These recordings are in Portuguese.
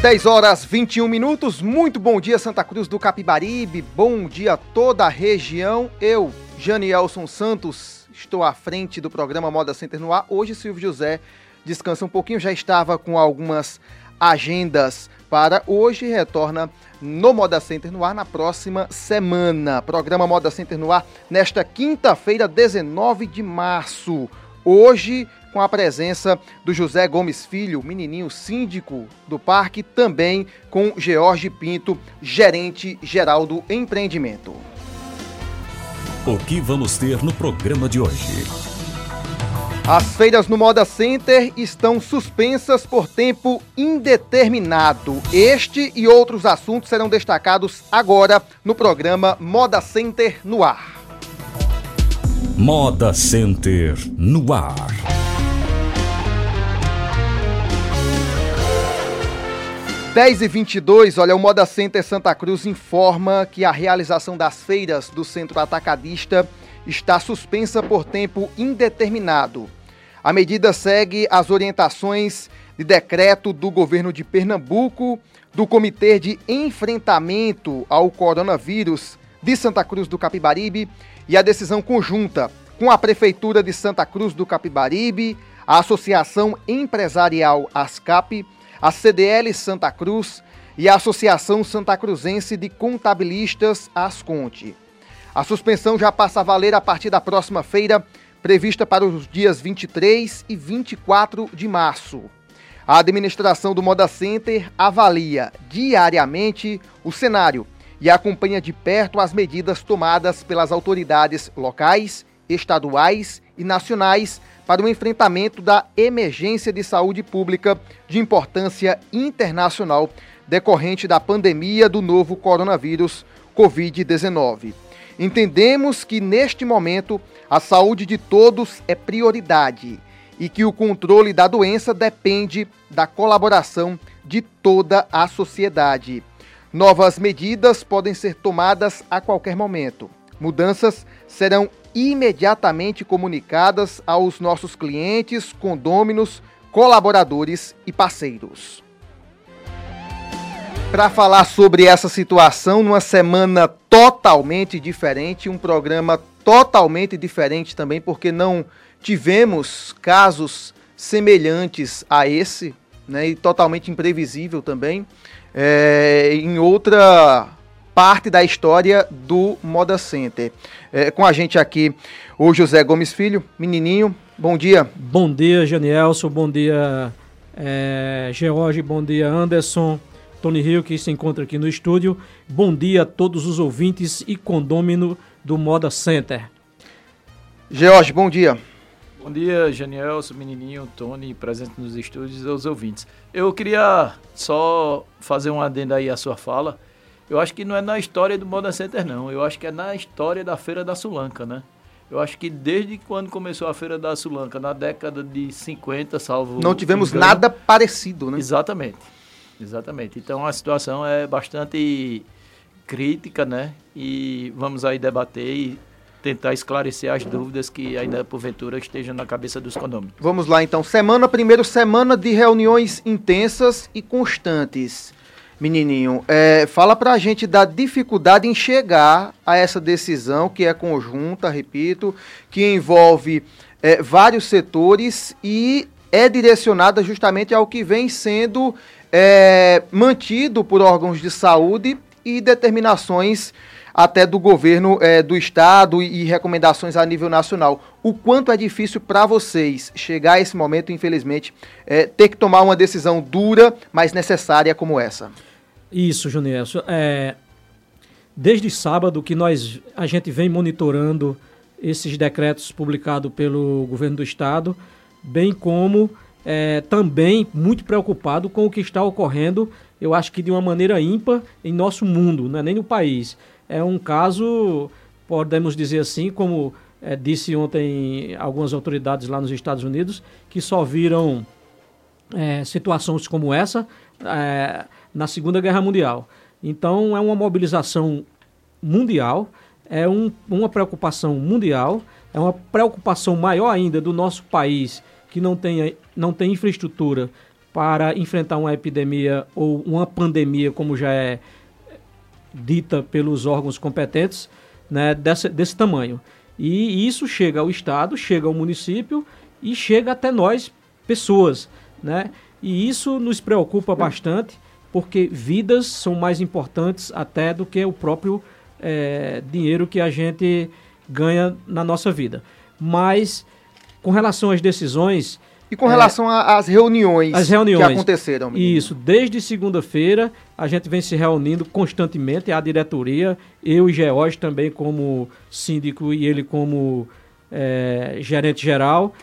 10 horas 21 minutos. Muito bom dia, Santa Cruz do Capibaribe. Bom dia a toda a região. Eu, Janielson Santos, estou à frente do programa Moda Center no ar. Hoje, Silvio José descansa um pouquinho, já estava com algumas agendas para hoje. Retorna no Moda Center no ar na próxima semana. Programa Moda Center no ar nesta quinta-feira, 19 de março. Hoje com a presença do José Gomes Filho, menininho síndico do parque, também com George Pinto, gerente geral do empreendimento. O que vamos ter no programa de hoje? As feiras no Moda Center estão suspensas por tempo indeterminado. Este e outros assuntos serão destacados agora no programa Moda Center no Ar. Moda Center no ar. 10 e 22, olha, o Moda Center Santa Cruz informa que a realização das feiras do centro atacadista está suspensa por tempo indeterminado. A medida segue as orientações de decreto do governo de Pernambuco, do Comitê de Enfrentamento ao Coronavírus de Santa Cruz do Capibaribe e a decisão conjunta com a Prefeitura de Santa Cruz do Capibaribe, a Associação Empresarial ASCAP a CDL Santa Cruz e a Associação Santa Cruzense de Contabilistas Asconte. A suspensão já passa a valer a partir da próxima feira, prevista para os dias 23 e 24 de março. A administração do Moda Center avalia diariamente o cenário e acompanha de perto as medidas tomadas pelas autoridades locais, estaduais e nacionais para o enfrentamento da emergência de saúde pública de importância internacional decorrente da pandemia do novo coronavírus Covid-19. Entendemos que neste momento a saúde de todos é prioridade e que o controle da doença depende da colaboração de toda a sociedade. Novas medidas podem ser tomadas a qualquer momento. Mudanças serão imediatamente comunicadas aos nossos clientes, condôminos, colaboradores e parceiros. Para falar sobre essa situação, numa semana totalmente diferente, um programa totalmente diferente também, porque não tivemos casos semelhantes a esse, né, e totalmente imprevisível também, é, em outra parte da história do Moda Center. É, com a gente aqui o José Gomes Filho, menininho. Bom dia. Bom dia, Janielson. Bom dia, é, George. Bom dia, Anderson. Tony Rio, que se encontra aqui no estúdio. Bom dia a todos os ouvintes e condômino do Moda Center. George, bom dia. Bom dia, Janielson, menininho, Tony, presente nos estúdios e aos ouvintes. Eu queria só fazer um adendo aí à sua fala eu acho que não é na história do Moda Center, não. Eu acho que é na história da Feira da Sulanca, né? Eu acho que desde quando começou a Feira da Sulanca, na década de 50, salvo. Não tivemos engano, nada parecido, né? Exatamente. Exatamente. Então a situação é bastante crítica, né? E vamos aí debater e tentar esclarecer as dúvidas que ainda porventura estejam na cabeça dos condôminos. Vamos lá então. Semana, primeiro semana de reuniões intensas e constantes. Menininho, é, fala pra gente da dificuldade em chegar a essa decisão que é conjunta, repito, que envolve é, vários setores e é direcionada justamente ao que vem sendo é, mantido por órgãos de saúde e determinações até do governo é, do estado e, e recomendações a nível nacional. O quanto é difícil para vocês chegar a esse momento, infelizmente, é, ter que tomar uma decisão dura, mas necessária como essa? Isso, Junelson. É, desde sábado que nós a gente vem monitorando esses decretos publicados pelo governo do estado, bem como é, também muito preocupado com o que está ocorrendo, eu acho que de uma maneira ímpar em nosso mundo, não é nem no país. É um caso, podemos dizer assim, como é, disse ontem algumas autoridades lá nos Estados Unidos, que só viram é, situações como essa é, na Segunda Guerra Mundial. Então é uma mobilização mundial, é um, uma preocupação mundial, é uma preocupação maior ainda do nosso país que não tem, não tem infraestrutura para enfrentar uma epidemia ou uma pandemia, como já é dita pelos órgãos competentes, né, desse, desse tamanho. E isso chega ao Estado, chega ao município e chega até nós, pessoas. Né? E isso nos preocupa bastante, porque vidas são mais importantes até do que o próprio é, dinheiro que a gente ganha na nossa vida. Mas com relação às decisões. E com relação é, às reuniões, as reuniões que aconteceram. Menino. Isso, desde segunda-feira a gente vem se reunindo constantemente, a diretoria, eu e George também como síndico e ele como é, gerente geral,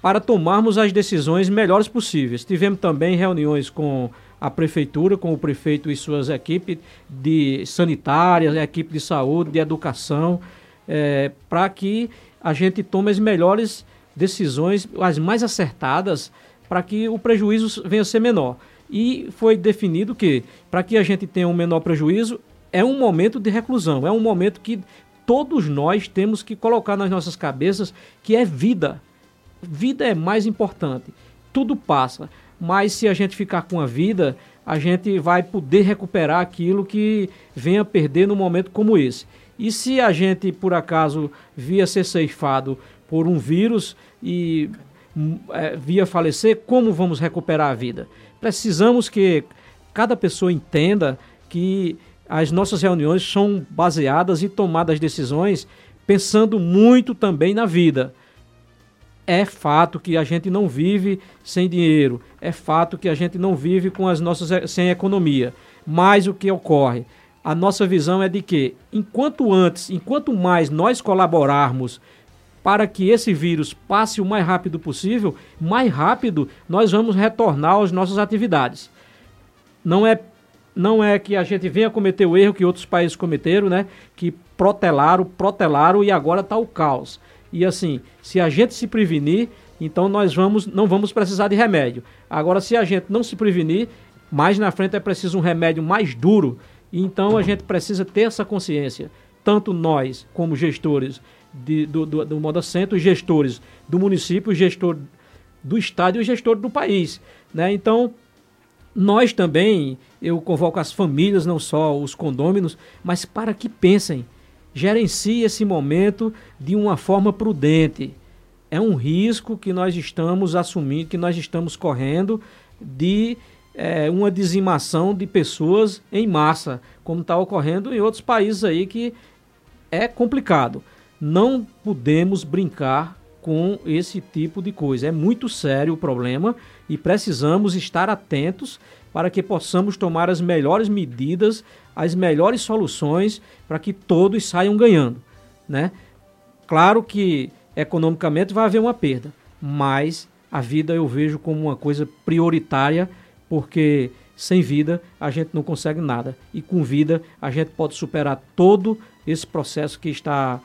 para tomarmos as decisões melhores possíveis. Tivemos também reuniões com a prefeitura, com o prefeito e suas equipes de sanitárias, equipe de saúde, de educação, é, para que a gente tome as melhores decisões, as mais acertadas, para que o prejuízo venha a ser menor. E foi definido que, para que a gente tenha um menor prejuízo, é um momento de reclusão, é um momento que todos nós temos que colocar nas nossas cabeças que é vida. Vida é mais importante. Tudo passa, mas se a gente ficar com a vida, a gente vai poder recuperar aquilo que venha a perder num momento como esse. E se a gente, por acaso, via ser ceifado por um vírus e é, via falecer, como vamos recuperar a vida? Precisamos que cada pessoa entenda que as nossas reuniões são baseadas e tomadas decisões pensando muito também na vida. É fato que a gente não vive sem dinheiro, é fato que a gente não vive com as nossas sem economia. Mas o que ocorre? A nossa visão é de que, enquanto antes, enquanto mais nós colaborarmos para que esse vírus passe o mais rápido possível, mais rápido nós vamos retornar às nossas atividades. Não é não é que a gente venha cometer o erro que outros países cometeram, né? Que protelaram, protelaram e agora está o caos. E assim, se a gente se prevenir, então nós vamos, não vamos precisar de remédio. Agora, se a gente não se prevenir, mais na frente é preciso um remédio mais duro. Então a gente precisa ter essa consciência, tanto nós como gestores de, do, do, do Moda Centro, gestores do município, gestor do estado e gestor do país. Né? Então, nós também, eu convoco as famílias, não só os condôminos, mas para que pensem, gerenciem esse momento de uma forma prudente. É um risco que nós estamos assumindo, que nós estamos correndo de é, uma dizimação de pessoas em massa, como está ocorrendo em outros países aí que é complicado não podemos brincar com esse tipo de coisa. É muito sério o problema e precisamos estar atentos para que possamos tomar as melhores medidas, as melhores soluções para que todos saiam ganhando, né? Claro que economicamente vai haver uma perda, mas a vida eu vejo como uma coisa prioritária, porque sem vida a gente não consegue nada e com vida a gente pode superar todo esse processo que está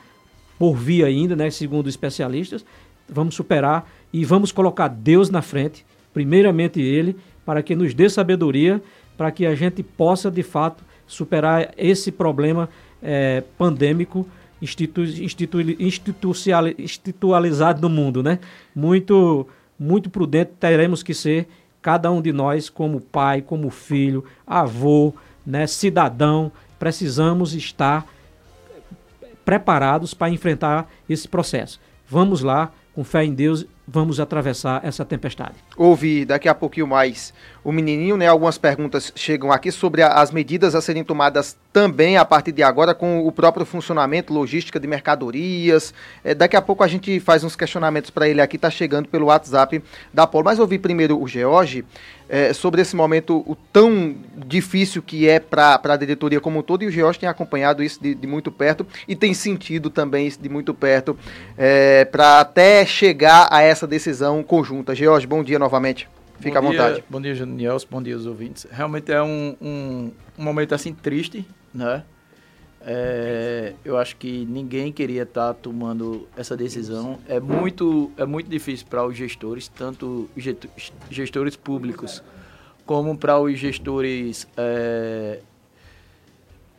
por vir ainda, né, segundo especialistas. Vamos superar e vamos colocar Deus na frente, primeiramente Ele, para que nos dê sabedoria, para que a gente possa de fato superar esse problema é, pandêmico institu, institu, institucionalizado no mundo, né? Muito, muito prudente teremos que ser cada um de nós como pai, como filho, avô, né, cidadão, precisamos estar preparados para enfrentar esse processo. Vamos lá, com fé em Deus, vamos atravessar essa tempestade. Ouvi daqui a pouquinho mais o menininho, né? Algumas perguntas chegam aqui sobre a, as medidas a serem tomadas também a partir de agora com o próprio funcionamento, logística de mercadorias. É, daqui a pouco a gente faz uns questionamentos para ele aqui, tá chegando pelo WhatsApp da Polo. Mas ouvi primeiro o George é, sobre esse momento o tão difícil que é para a diretoria como um todo, e o George tem acompanhado isso de, de, muito perto e tem sentido também isso de muito perto é, para até chegar a essa decisão conjunta. George, bom dia novamente. Fica bom à vontade. bom dia, Janiels. Bom dia aos ouvintes. Realmente é um, um, um momento assim triste, né? É, eu acho que ninguém queria estar tá tomando essa decisão. É muito, é muito difícil para os gestores, tanto gestores públicos como para os gestores é,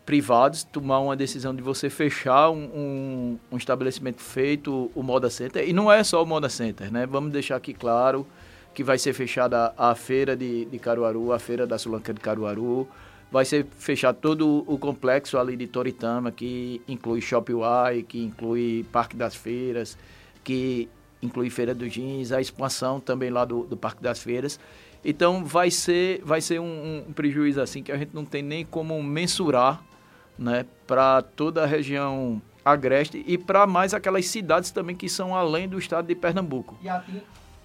privados, tomar uma decisão de você fechar um, um, um, estabelecimento feito o Moda Center. E não é só o Moda Center, né? Vamos deixar aqui claro que vai ser fechada a feira de, de Caruaru, a feira da Sulanca de Caruaru, vai ser fechado todo o complexo ali de Toritama, que inclui Shopping Y, que inclui Parque das Feiras, que inclui Feira dos Jeans, a expansão também lá do, do Parque das Feiras. Então vai ser, vai ser um, um prejuízo assim que a gente não tem nem como mensurar né, para toda a região agreste e para mais aquelas cidades também que são além do estado de Pernambuco. E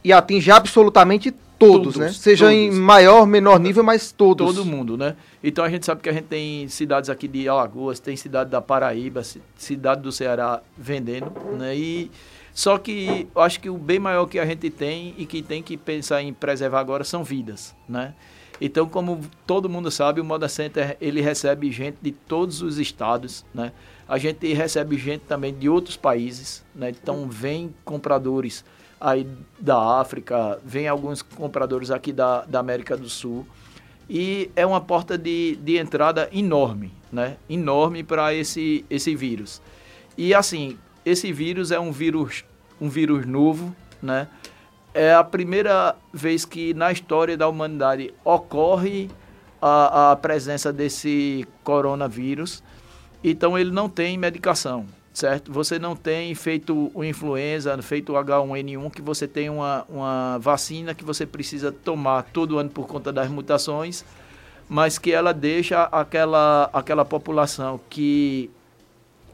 e atinge absolutamente todos, todos né? Seja todos. em maior, menor nível, mas todos. Todo mundo, né? Então a gente sabe que a gente tem cidades aqui de Alagoas, tem cidade da Paraíba, cidade do Ceará vendendo, né? E só que eu acho que o bem maior que a gente tem e que tem que pensar em preservar agora são vidas, né? Então, como todo mundo sabe, o Moda Center ele recebe gente de todos os estados, né? A gente recebe gente também de outros países, né? Então, vem compradores aí da África, vem alguns compradores aqui da, da América do Sul. E é uma porta de, de entrada enorme, né? Enorme para esse, esse vírus. E assim, esse vírus é um vírus, um vírus novo, né? É a primeira vez que na história da humanidade ocorre a, a presença desse coronavírus. Então ele não tem medicação certo? Você não tem feito o influenza, feito o H1N1, que você tem uma, uma vacina que você precisa tomar todo ano por conta das mutações, mas que ela deixa aquela, aquela população que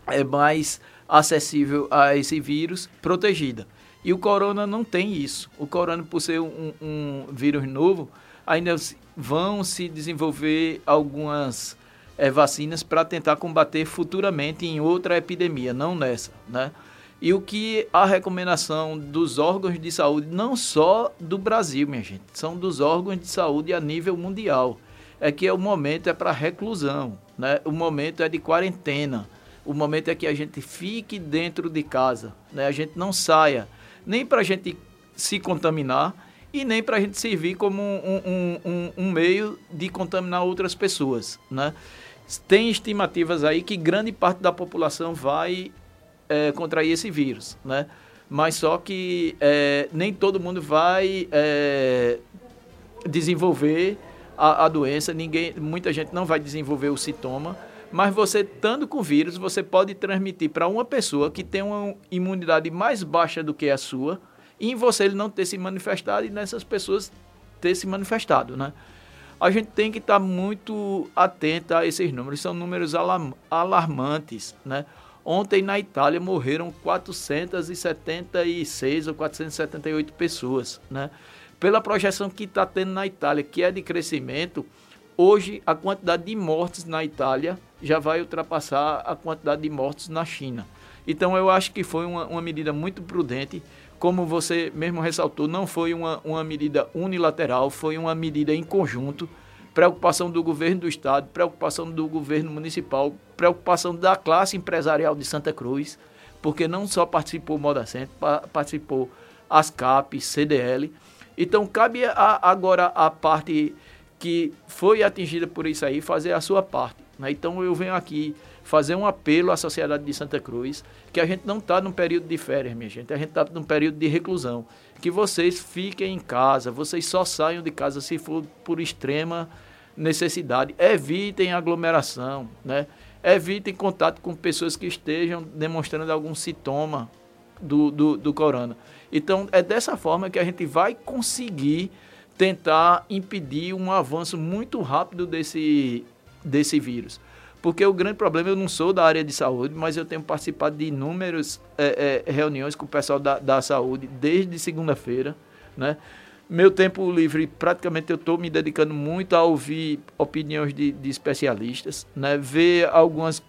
é mais acessível a esse vírus protegida. E o corona não tem isso. O corona, por ser um, um vírus novo, ainda vão se desenvolver algumas é, vacinas para tentar combater futuramente em outra epidemia, não nessa, né? E o que a recomendação dos órgãos de saúde, não só do Brasil, minha gente, são dos órgãos de saúde a nível mundial, é que o momento é para reclusão, né? O momento é de quarentena. O momento é que a gente fique dentro de casa, né? A gente não saia, nem para a gente se contaminar e nem para a gente servir como um, um, um, um meio de contaminar outras pessoas, né? Tem estimativas aí que grande parte da população vai é, contrair esse vírus, né? Mas só que é, nem todo mundo vai é, desenvolver a, a, doença, ninguém, muita gente não vai desenvolver o sintoma, mas você estando com vírus, você pode transmitir para uma pessoa que tem uma imunidade mais baixa do que a sua, em você ele não ter se manifestado e nessas pessoas ter se manifestado, né? a gente tem que estar tá muito atento a esses números. São números alarmantes, né? Ontem na Itália morreram 476 ou 478 pessoas, né? Pela projeção que está tendo na Itália, que é de crescimento, hoje a quantidade de mortes na Itália já vai ultrapassar a quantidade de mortes na China. Então eu acho que foi uma, uma medida muito prudente como você mesmo ressaltou, não foi uma, uma medida unilateral, foi uma medida em conjunto. Preocupação do governo do estado, preocupação do governo municipal, preocupação da classe empresarial de Santa Cruz, porque não só participou o Moda Centro, participou ASCAP, CDL. Então cabe a, agora a parte que foi atingida por isso aí fazer a sua parte. Né? Então eu venho aqui fazer um apelo à sociedade de Santa Cruz, que a gente não está num período de férias, minha gente, a gente está num período de reclusão. Que vocês fiquem em casa, vocês só saiam de casa se for por extrema necessidade. Evitem aglomeração, né? Evitem contato com pessoas que estejam demonstrando algum sintoma do, do, do corona. Então, é dessa forma que a gente vai conseguir tentar impedir um avanço muito rápido desse, desse vírus. Porque o grande problema, eu não sou da área de saúde, mas eu tenho participado de inúmeras é, é, reuniões com o pessoal da, da saúde desde segunda-feira, né? Meu tempo livre, praticamente eu estou me dedicando muito a ouvir opiniões de, de especialistas, né? ver algumas,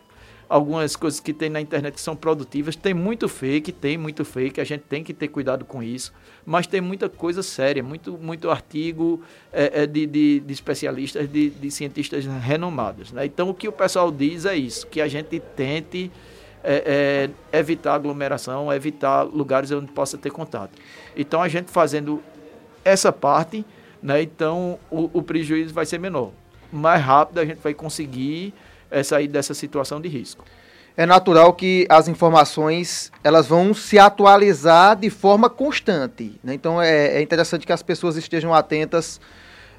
algumas coisas que tem na internet que são produtivas. Tem muito fake, tem muito fake, a gente tem que ter cuidado com isso. Mas tem muita coisa séria, muito, muito artigo é, é de, de, de, especialistas, de, de cientistas renomados. Né? Então, o que o pessoal diz é isso, que a gente tente é, é, evitar aglomeração, evitar lugares onde possa ter contato. Então, a gente fazendo essa parte, né, então o, o prejuízo vai ser menor. Mais rápido a gente vai conseguir é, sair dessa situação de risco. É natural que as informações elas vão se atualizar de forma constante. Né? Então é, é interessante que as pessoas estejam atentas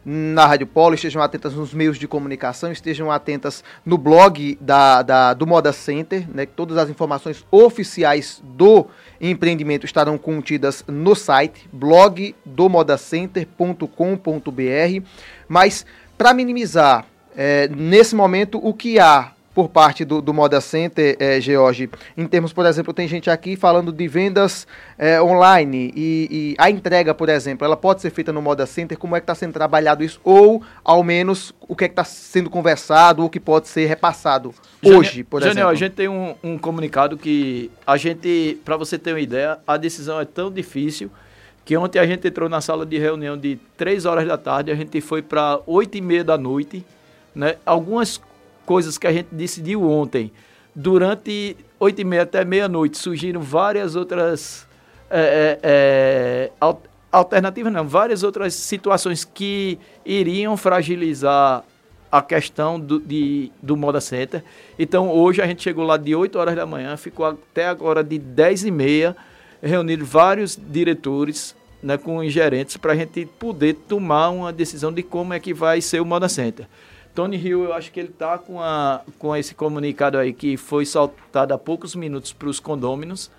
na Rádio Polo, estejam atentas nos meios de comunicação, estejam atentas no blog da, da, do Moda Center, né? Todas as informações oficiais do empreendimento estarão contidas no site blogdomodacenter.com.br. Mas para minimizar é, nesse momento o que há por parte do, do Moda Center, é, George, em termos, por exemplo, tem gente aqui falando de vendas é, online e, e, a entrega, por exemplo, ela pode ser feita no Moda Center, como é que está sendo trabalhado isso, ou ao menos o que é que está sendo conversado, o que pode ser repassado hoje, por Janiel, exemplo. a gente tem um, um comunicado que a gente, para você ter uma ideia, a decisão é tão difícil que ontem a gente entrou na sala de reunião de 3 horas da tarde, a gente foi para 8 e meia da noite, né? Algumas coisas que a gente decidiu ontem, durante oito e meia até meia-noite, surgiram várias outras é, é, é alternativas, não, várias outras situações que iriam fragilizar a questão do, de, do Moda Center. Então, hoje a gente chegou lá de 8 horas da manhã, ficou até agora de 10 e meia, reunindo vários diretores né, com os gerentes para a gente poder tomar uma decisão de como é que vai ser o Moda Center. Tony Hill, eu acho que ele está com, a, com esse comunicado aí que foi soltado há poucos minutos para os condôminos.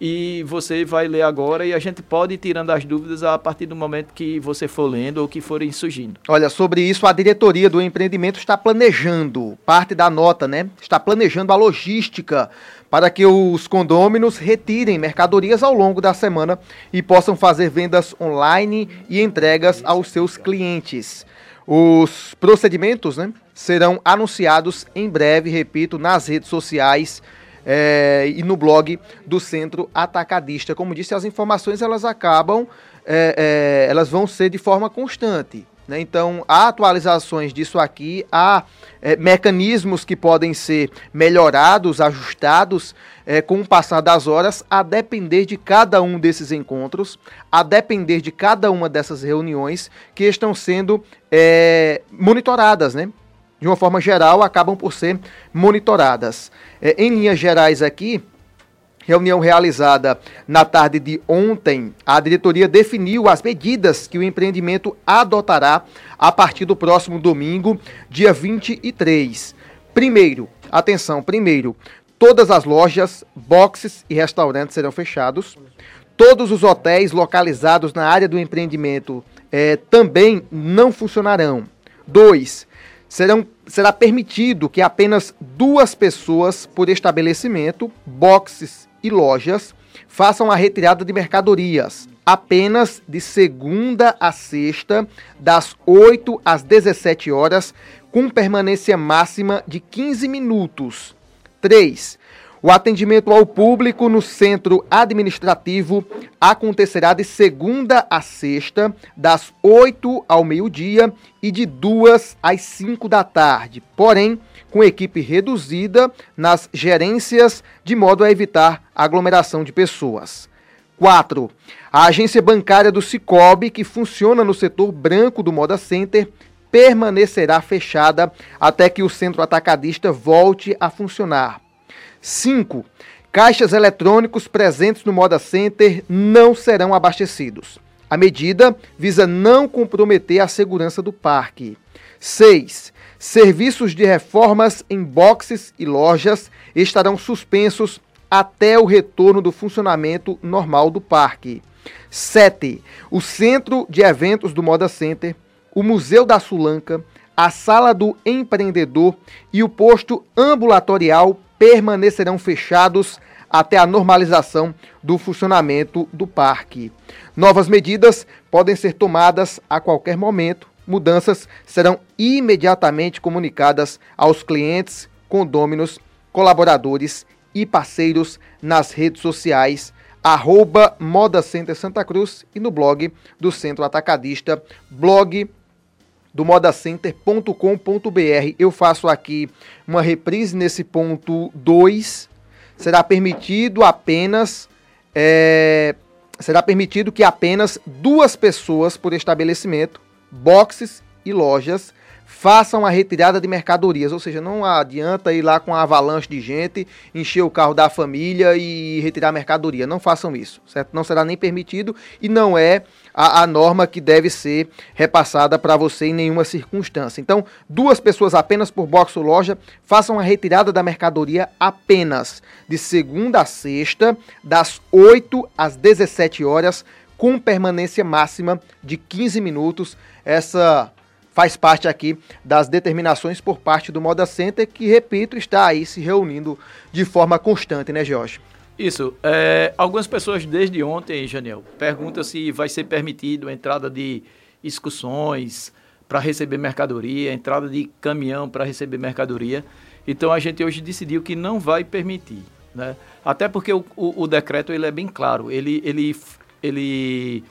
E você vai ler agora e a gente pode ir tirando as dúvidas a partir do momento que você for lendo ou que forem surgindo. Olha, sobre isso, a diretoria do empreendimento está planejando, parte da nota, né? Está planejando a logística para que os condôminos retirem mercadorias ao longo da semana e possam fazer vendas online e entregas aos seus clientes. Os procedimentos né, serão anunciados em breve, repito, nas redes sociais é, e no blog do Centro Atacadista. Como disse, as informações elas acabam, é, é, elas vão ser de forma constante. Né? Então, há atualizações disso aqui, há mecanismos que podem ser melhorados, ajustados é, com o passar das horas, a depender de cada um desses encontros, a depender de cada uma dessas reuniões que estão sendo é, monitoradas, né? De uma forma geral, acabam por ser monitoradas. É, em linhas gerais aqui, Reunião realizada na tarde de ontem, a diretoria definiu as medidas que o empreendimento adotará a partir do próximo domingo, dia 23. Primeiro, atenção, primeiro, todas as lojas, boxes e restaurantes serão fechados. Todos os hotéis localizados na área do empreendimento eh, também não funcionarão. Dois, serão, será permitido que apenas duas pessoas por estabelecimento, boxes e lojas façam a retirada de mercadorias apenas de segunda a sexta, das 8 às 17 horas, com permanência máxima de 15 minutos. 3. O atendimento ao público no centro administrativo acontecerá de segunda a sexta, das 8 ao meio-dia e de 2 às 5 da tarde. Porém, com equipe reduzida nas gerências, de modo a evitar aglomeração de pessoas. 4. A agência bancária do Cicobi, que funciona no setor branco do Moda Center, permanecerá fechada até que o centro atacadista volte a funcionar. 5. Caixas eletrônicos presentes no Moda Center não serão abastecidos. A medida visa não comprometer a segurança do parque. 6. Serviços de reformas em boxes e lojas estarão suspensos até o retorno do funcionamento normal do parque. 7. O Centro de Eventos do Moda Center, o Museu da Sulanca, a Sala do Empreendedor e o posto ambulatorial permanecerão fechados até a normalização do funcionamento do parque. Novas medidas podem ser tomadas a qualquer momento mudanças serão imediatamente comunicadas aos clientes, condôminos colaboradores e parceiros nas redes sociais, arroba Moda Center Santa Cruz e no blog do Centro Atacadista, blog do modacenter.com.br. Eu faço aqui uma reprise nesse ponto 2. Será permitido apenas é, será permitido que apenas duas pessoas por estabelecimento, boxes e lojas façam a retirada de mercadorias, ou seja, não adianta ir lá com a avalanche de gente, encher o carro da família e retirar a mercadoria. Não façam isso, certo? Não será nem permitido e não é a, a norma que deve ser repassada para você em nenhuma circunstância. Então, duas pessoas apenas por box ou loja façam a retirada da mercadoria apenas de segunda a sexta, das 8 às 17 horas, com permanência máxima de 15 minutos. Essa faz parte aqui das determinações por parte do Moda Center, que, repito, está aí se reunindo de forma constante, né, Jorge? Isso. É, algumas pessoas desde ontem, Janiel, perguntam se vai ser permitido a entrada de excursões para receber mercadoria, entrada de caminhão para receber mercadoria. Então a gente hoje decidiu que não vai permitir. Né? Até porque o, o, o decreto ele é bem claro. Ele, ele, ele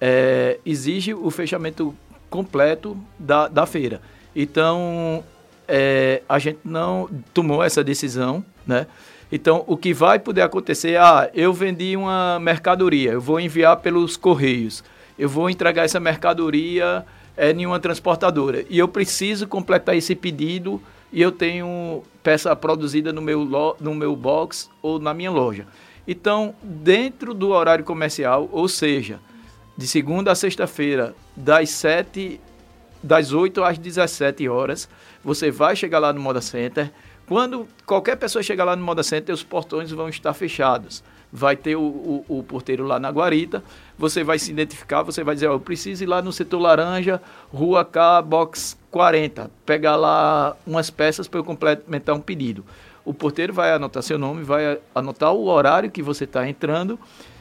é, exige o fechamento completo da, da feira. Então, é, a gente não tomou essa decisão, né? Então, o que vai poder acontecer, ah, eu vendi uma mercadoria, eu vou enviar pelos correios, eu vou entregar essa mercadoria é, em uma transportadora e eu preciso completar esse pedido e eu tenho peça produzida no meu, no meu box ou na minha loja. Então, dentro do horário comercial, ou seja, de segunda a sexta-feira, das 7, das 8 às 17 horas. Você vai chegar lá no Moda Center. Quando qualquer pessoa chegar lá no Moda Center, os portões vão estar fechados. Vai ter o, o, o porteiro lá na guarita. Você vai se identificar, você vai dizer, oh, eu preciso ir lá no setor laranja, rua K, box 40, pegar lá umas peças para eu complementar um pedido. O porteiro vai anotar seu nome, vai anotar o horário que você está entrando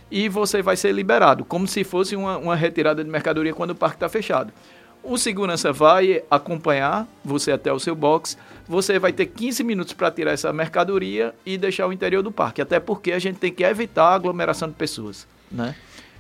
e você vai ser liberado, como se fosse uma, uma retirada de mercadoria quando o parque está fechado. O segurança vai acompanhar você até o seu box. Você vai ter 15 minutos para tirar essa mercadoria e deixar o interior do parque. Até porque a gente tem que evitar a aglomeração de pessoas. Né?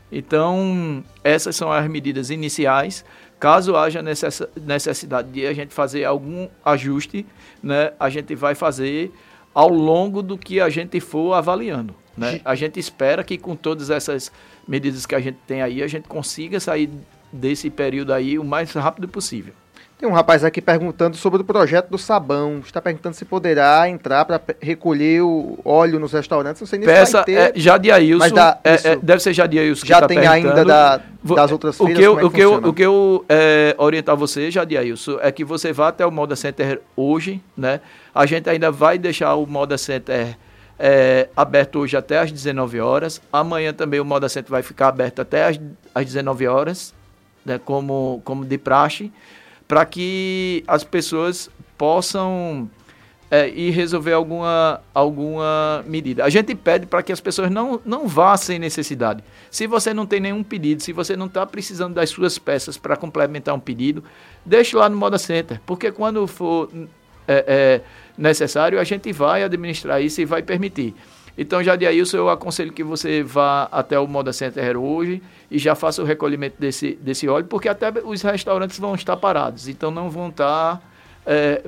Então, essas são as medidas iniciais. Caso haja necessidade de a gente fazer algum ajuste, né, a gente vai fazer ao longo do que a gente for avaliando. Né? A gente espera que com todas essas medidas que a gente tem aí, a gente consiga sair desse período aí o mais rápido possível. Tem um rapaz aqui perguntando sobre o projeto do sabão. Está perguntando se poderá entrar para recolher o óleo nos restaurantes. Não sei nem Peça, se vai ter. É, Jadiailson, mas dá, é, é, deve ser Jadiailson Já tá tem ainda da, das outras o que eu, é o, que eu, o que eu é, orientar você, Jadiailson, é que você vá até o Moda Center hoje, né? A gente ainda vai deixar o Moda Center é, aberto hoje até às 19 horas. Amanhã também o Moda Center vai ficar aberto até às, às 19 horas, né, como, como de praxe para que as pessoas possam é, ir resolver alguma, alguma medida. A gente pede para que as pessoas não, não vá sem necessidade. Se você não tem nenhum pedido, se você não está precisando das suas peças para complementar um pedido, deixe lá no Moda Center, porque quando for é, é, necessário, a gente vai administrar isso e vai permitir. Então, já de Ailson, eu aconselho que você vá até o Moda Center hoje e já faça o recolhimento desse, desse óleo, porque até os restaurantes vão estar parados, então não vão estar é,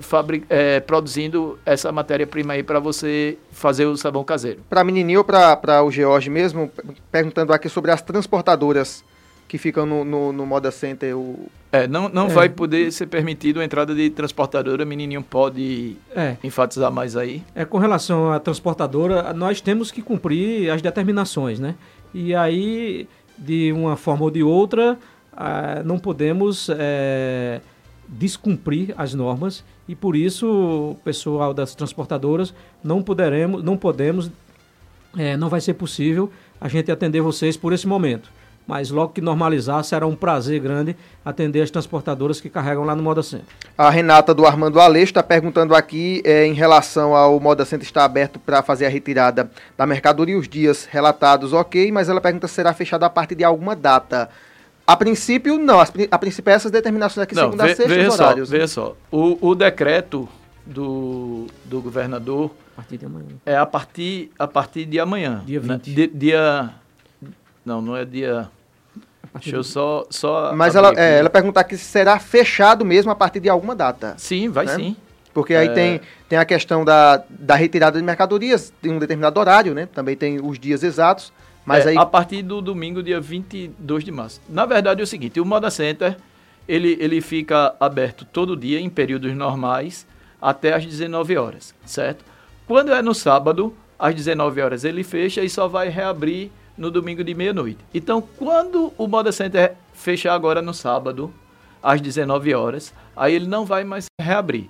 é, produzindo essa matéria-prima aí para você fazer o sabão caseiro. Para a menininha ou para o George mesmo, perguntando aqui sobre as transportadoras que ficam no, no, no Moda Center. O... É, não, não é. vai poder ser permitido a entrada de transportadora, menininho pode é. enfatizar mais aí. É, com relação à transportadora, nós temos que cumprir as determinações, né? E aí, de uma forma ou de outra, ah, não podemos é, descumprir as normas e por isso o pessoal das transportadoras não poderemos, não podemos, é, não vai ser possível a gente atender vocês por esse momento mas logo que normalizar, será um prazer grande atender as transportadoras que carregam lá no Moda Center. A Renata do Armando Aleixo está perguntando aqui é, em relação ao Moda Center estar aberto para fazer a retirada da mercadoria, os dias relatados, ok, mas ela pergunta se será fechada a partir de alguma data. A princípio, não. A, princípio, essas determinações aqui, não, segunda a sexta, os horários. Só, né? Veja só, o, o decreto do, do governador A partir de amanhã. é a partir, a partir de amanhã. Dia né? 20. Di- dia. Não, não é dia. Deixa eu só. só Mas ela, é, ela perguntar que será fechado mesmo a partir de alguma data. Sim, vai né? sim. Porque aí É. tem, tem a questão da, da retirada de mercadorias, tem um determinado horário, né? Também tem os dias exatos. Mas É, aí. A partir do domingo, dia 22 de março. Na verdade é o seguinte, o Moda Center, ele, ele fica aberto todo dia, em períodos normais, até às 19 horas, certo? Quando é no sábado, às 19 horas ele fecha e só vai reabrir no domingo de meia-noite. Então, quando o Moda Center fechar agora no sábado, às 19 horas, aí ele não vai mais reabrir.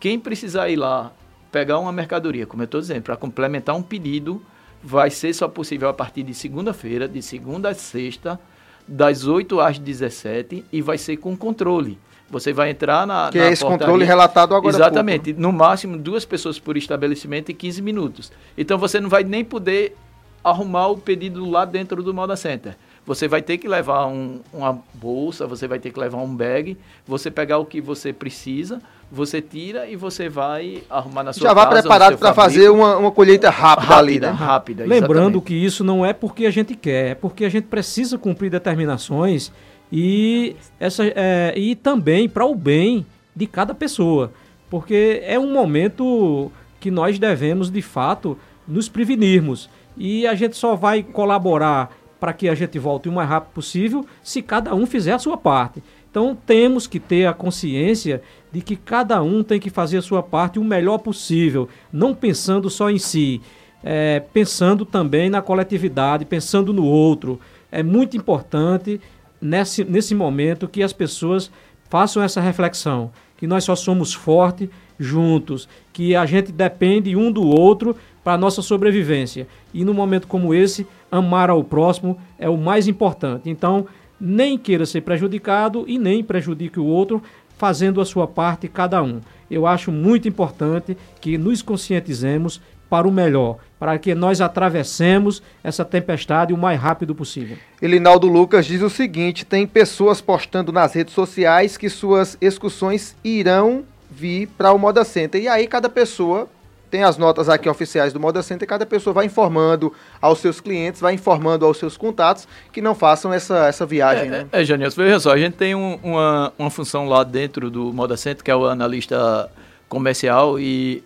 Quem precisar ir lá pegar uma mercadoria, como eu estou dizendo, para complementar um pedido, vai ser só possível a partir de segunda-feira, de segunda a sexta, das 8 às 17 e vai ser com controle. Você vai entrar na. que na é esse portaria- controle relatado agora. há pouco, né? Exatamente. No máximo, duas pessoas por estabelecimento em 15 minutos. Então você não vai nem poder arrumar o pedido lá dentro do Moda Center. Você vai ter que levar um- uma bolsa, você vai ter que levar um bag, você pegar o que você precisa, você tira e você vai arrumar na sua Já vá casa, no preparado seu para fazer uma, uma colheita rápida, ali, rápida, né? rápida. Lembrando exatamente. que isso não é porque a gente quer, é porque a gente precisa cumprir determinações e, essa, é, e também para o bem de cada pessoa. Porque é um momento que nós devemos, de fato, nos prevenirmos. E a gente só vai colaborar para que a gente volte o mais rápido possível se cada um fizer a sua parte. Então temos que ter a consciência de que cada um tem que fazer a sua parte o melhor possível, não pensando só em si, é, pensando também na coletividade, pensando no outro. É muito importante nesse, nesse momento que as pessoas façam essa reflexão, que nós só somos fortes juntos, que a gente depende um do outro para a nossa sobrevivência. E num momento como esse, amar ao próximo é o mais importante. Então, nem queira ser prejudicado e nem prejudique o outro, fazendo a sua parte cada um. Eu acho muito importante que nos conscientizemos para o melhor, para que nós atravessemos essa tempestade o mais rápido possível. Elinaldo Lucas diz o seguinte: tem pessoas postando nas redes sociais que suas excursões irão vir para o Moda Center. E aí cada pessoa tem as notas aqui oficiais do Moda Center, cada pessoa vai informando aos seus clientes, vai informando aos seus contatos que não façam essa, essa viagem, né? É, é Janilson, veja só, a gente tem um- uma, uma função lá dentro do Moda Center, que é o analista comercial, e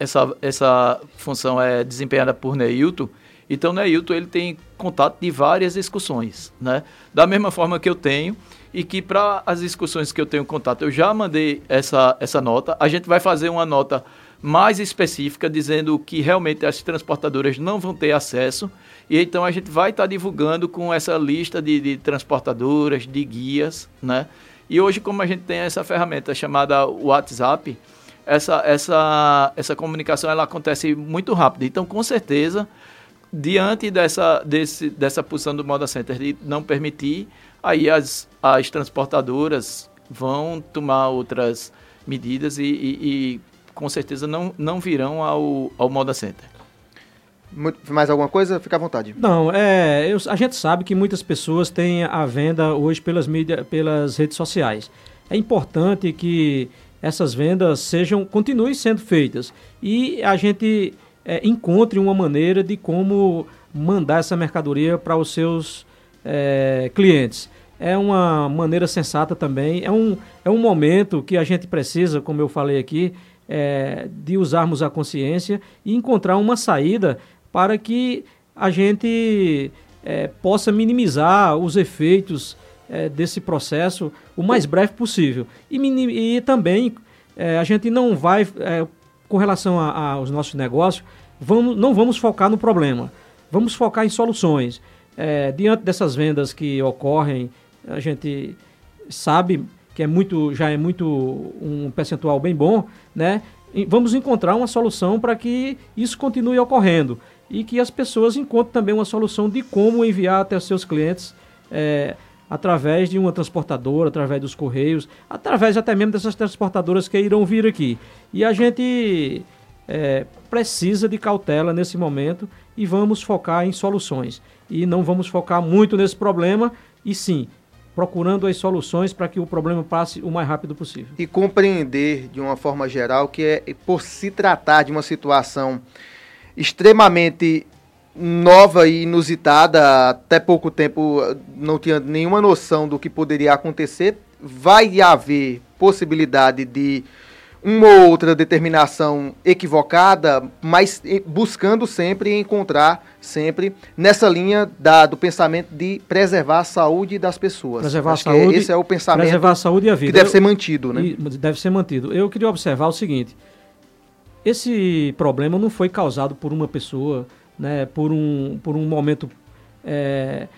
essa, essa função é desempenhada por Neilton. Então, Neilton, ele tem contato de várias excursões, né? Da mesma forma que eu tenho, e que para as excursões que eu tenho contato, eu já mandei essa, essa nota. A gente vai fazer uma nota mais específica, dizendo que realmente as transportadoras não vão ter acesso. E então a gente vai estar divulgando com essa lista de, de transportadoras, de guias, né? E hoje, como a gente tem essa ferramenta chamada WhatsApp, essa, essa, essa comunicação ela acontece muito rápido. Então, com certeza, diante dessa, desse, dessa posição do Moda Center de não permitir, aí as, as transportadoras vão tomar outras medidas e, e- e, com certeza não, não virão ao, ao Moda Center. Mais alguma coisa? Fica à vontade. Não, é, eu- a gente sabe que muitas pessoas têm a venda hoje pelas mídias, pelas redes sociais. É importante que essas vendas sejam, continuem sendo feitas e a gente é, encontre uma maneira de como mandar essa mercadoria para os seus é, clientes. É uma maneira sensata também. É um, é um momento que a gente precisa, como eu falei aqui, é, de usarmos a consciência e encontrar uma saída para que a gente é, possa minimizar os efeitos é, desse processo o mais breve possível. E, e também é, a gente não vai, é, com relação aos nossos negócios, vamos, não vamos focar no problema, vamos focar em soluções. É, diante dessas vendas que ocorrem, a gente sabe que é muito, já é muito um percentual bem bom, né? Vamos encontrar uma solução para que isso continue ocorrendo e que as pessoas encontrem também uma solução de como enviar até os seus clientes é, através de uma transportadora, através dos correios, através até mesmo dessas transportadoras que irão vir aqui. E a gente é, precisa de cautela nesse momento e vamos focar em soluções. E não vamos focar muito nesse problema, e sim procurando as soluções para que o problema passe o mais rápido possível. E compreender, de uma forma geral, que é por se tratar de uma situação extremamente nova e inusitada, até pouco tempo não tinha nenhuma noção do que poderia acontecer, vai haver possibilidade de uma ou outra determinação equivocada, mas buscando sempre encontrar sempre nessa linha da, do pensamento de preservar a saúde das pessoas. Preservar Acho a saúde. Esse é o pensamento preservar a saúde e a vida. que deve Eu, ser mantido, né? Deve ser mantido. Eu queria observar o seguinte: esse problema não foi causado por uma pessoa, né, por um, por um momento é,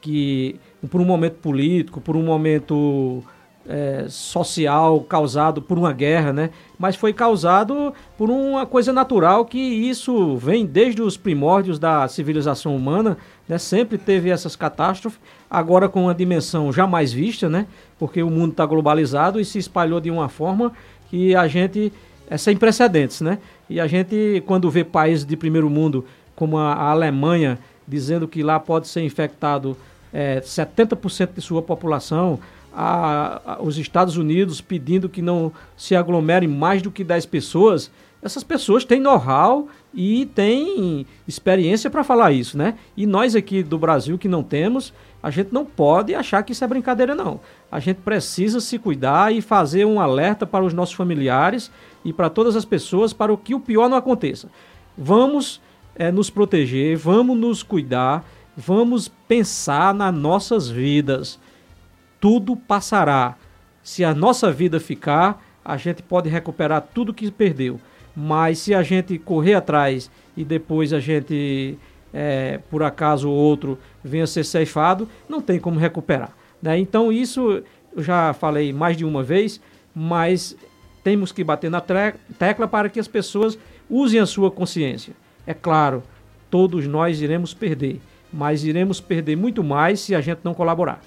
que, por um momento político, por um momento é, social causado por uma guerra, né? Mas foi causado por uma coisa natural que isso vem desde os primórdios da civilização humana, né? Sempre teve essas catástrofes, agora com uma dimensão jamais vista, né? Porque o mundo está globalizado e se espalhou de uma forma que a gente é sem precedentes, né? E a gente quando vê países de primeiro mundo como a, Alemanha dizendo que lá pode ser infectado é, 70% de sua população, a, a, os Estados Unidos pedindo que não se aglomerem mais do que 10 pessoas, essas pessoas têm know-how e têm experiência para falar isso, né? E nós aqui do Brasil que não temos, a gente não pode achar que isso é brincadeira, não. A gente precisa se cuidar e fazer um alerta para os nossos familiares e para todas as pessoas para que o pior não aconteça. Vamos é, nos proteger, vamos nos cuidar, vamos pensar nas nossas vidas tudo passará. Se a nossa vida ficar, a gente pode recuperar tudo que perdeu. Mas se a gente correr atrás e depois a gente, é, por acaso ou outro, venha ser ceifado, não tem como recuperar. Né? Então, isso eu já falei mais de uma vez, mas temos que bater na tecla para que as pessoas usem a sua consciência. É claro, todos nós iremos perder, mas iremos perder muito mais se a gente não colaborar.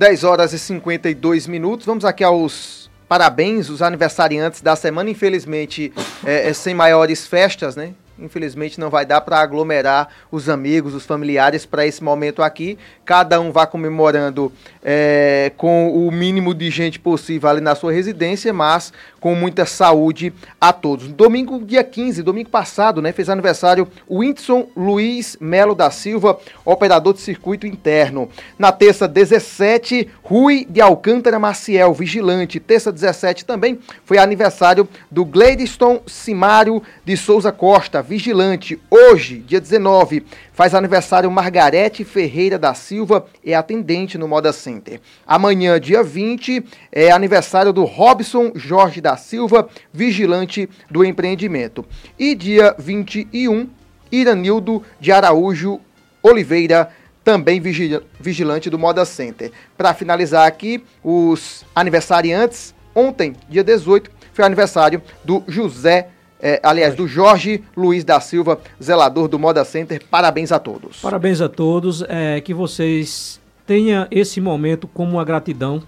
10 horas e 52 minutos. Vamos aqui aos parabéns, os aniversariantes da semana. Infelizmente, é, é sem maiores festas, né? Infelizmente não vai dar para aglomerar os amigos, os familiares para esse momento aqui. Cada um vai comemorando é, com o mínimo de gente possível ali na sua residência, mas com muita saúde a todos. Domingo, dia 15, domingo passado, né, fez aniversário o Whindersson Luiz Melo da Silva, operador de circuito interno. Na terça 17, Rui de Alcântara Maciel, vigilante. Terça 17 também foi aniversário do Gladstone Simário de Souza Costa, vigilante. Hoje, dia 19, faz aniversário Margarete Ferreira da Silva, é atendente no Moda Center. Amanhã, dia 20, é aniversário do Robson Jorge da Silva, vigilante do empreendimento. E dia 21, Iranildo de Araújo Oliveira, também vigilante do Moda Center. Para finalizar aqui, os aniversariantes, ontem, dia 18, foi aniversário do José é, aliás, do Jorge Luiz da Silva, zelador do Moda Center. Parabéns a todos. Parabéns a todos. É, que vocês tenham esse momento como uma gratidão.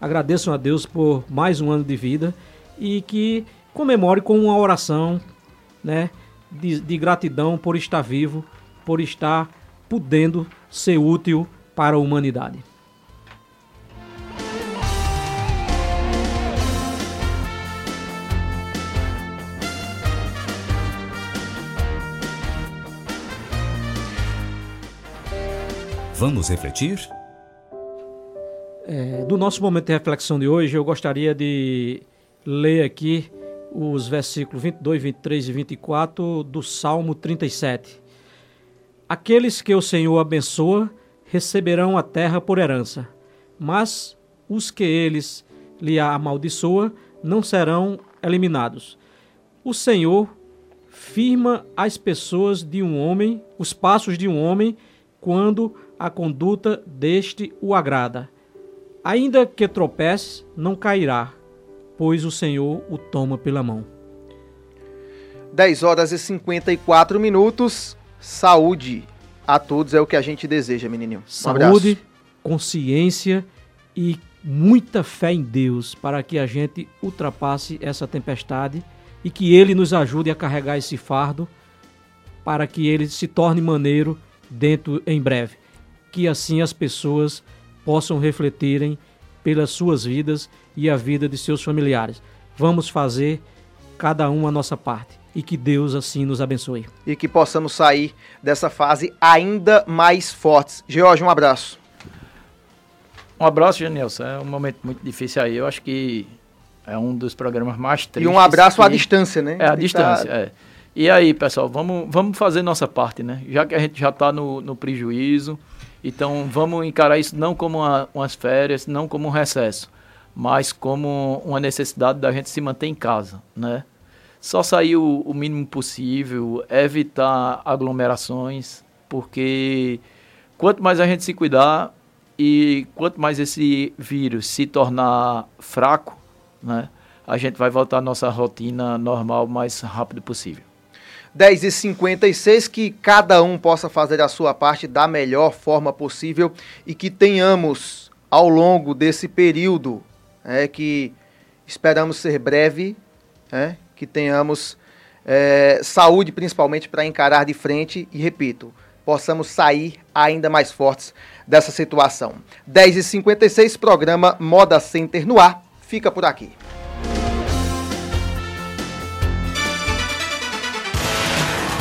Agradeçam a Deus por mais um ano de vida e que comemore com uma oração né, de, de gratidão por estar vivo, por estar podendo ser útil para a humanidade. Vamos refletir? É, do nosso momento de reflexão de hoje, eu gostaria de ler aqui os versículos 22, 23 e 24 do Salmo 37. Aqueles que o Senhor abençoa receberão a terra por herança, mas os que eles lhe amaldiçoa não serão eliminados. O Senhor firma as pessoas de um homem, os passos de um homem, quando a conduta deste o agrada. Ainda que tropece, não cairá, pois o Senhor o toma pela mão. 10 horas e 54 minutos. Saúde a todos é o que a gente deseja, menininho. Um Saúde, abraço. consciência e muita fé em Deus para que a gente ultrapasse essa tempestade e que Ele nos ajude a carregar esse fardo para que ele se torne maneiro dentro em breve que assim as pessoas possam refletirem pelas suas vidas e a vida de seus familiares. Vamos fazer cada um a nossa parte e que Deus assim nos abençoe. E que possamos sair dessa fase ainda mais fortes. George, um abraço. Um abraço, Genilson. É um momento muito difícil aí. Eu acho que é um dos programas mais tristes. E um abraço que... à distância, né? É, à distância, tá... é. E aí, pessoal, vamos, vamos fazer nossa parte, né? Já que a gente já está no, no prejuízo, então vamos encarar isso não como uma, umas férias, não como um recesso, mas como uma necessidade da gente se manter em casa, né? Só sair o, o mínimo possível, evitar aglomerações, porque quanto mais a gente se cuidar e quanto mais esse vírus se tornar fraco, né? A gente vai voltar à nossa rotina normal o mais rápido possível. 10h56, que cada um possa fazer a sua parte da melhor forma possível e que tenhamos ao longo desse período, é, que esperamos ser breve, é, que tenhamos é, saúde principalmente para encarar de frente e, repito, possamos sair ainda mais fortes dessa situação. 10h56, programa Moda Center no ar, fica por aqui.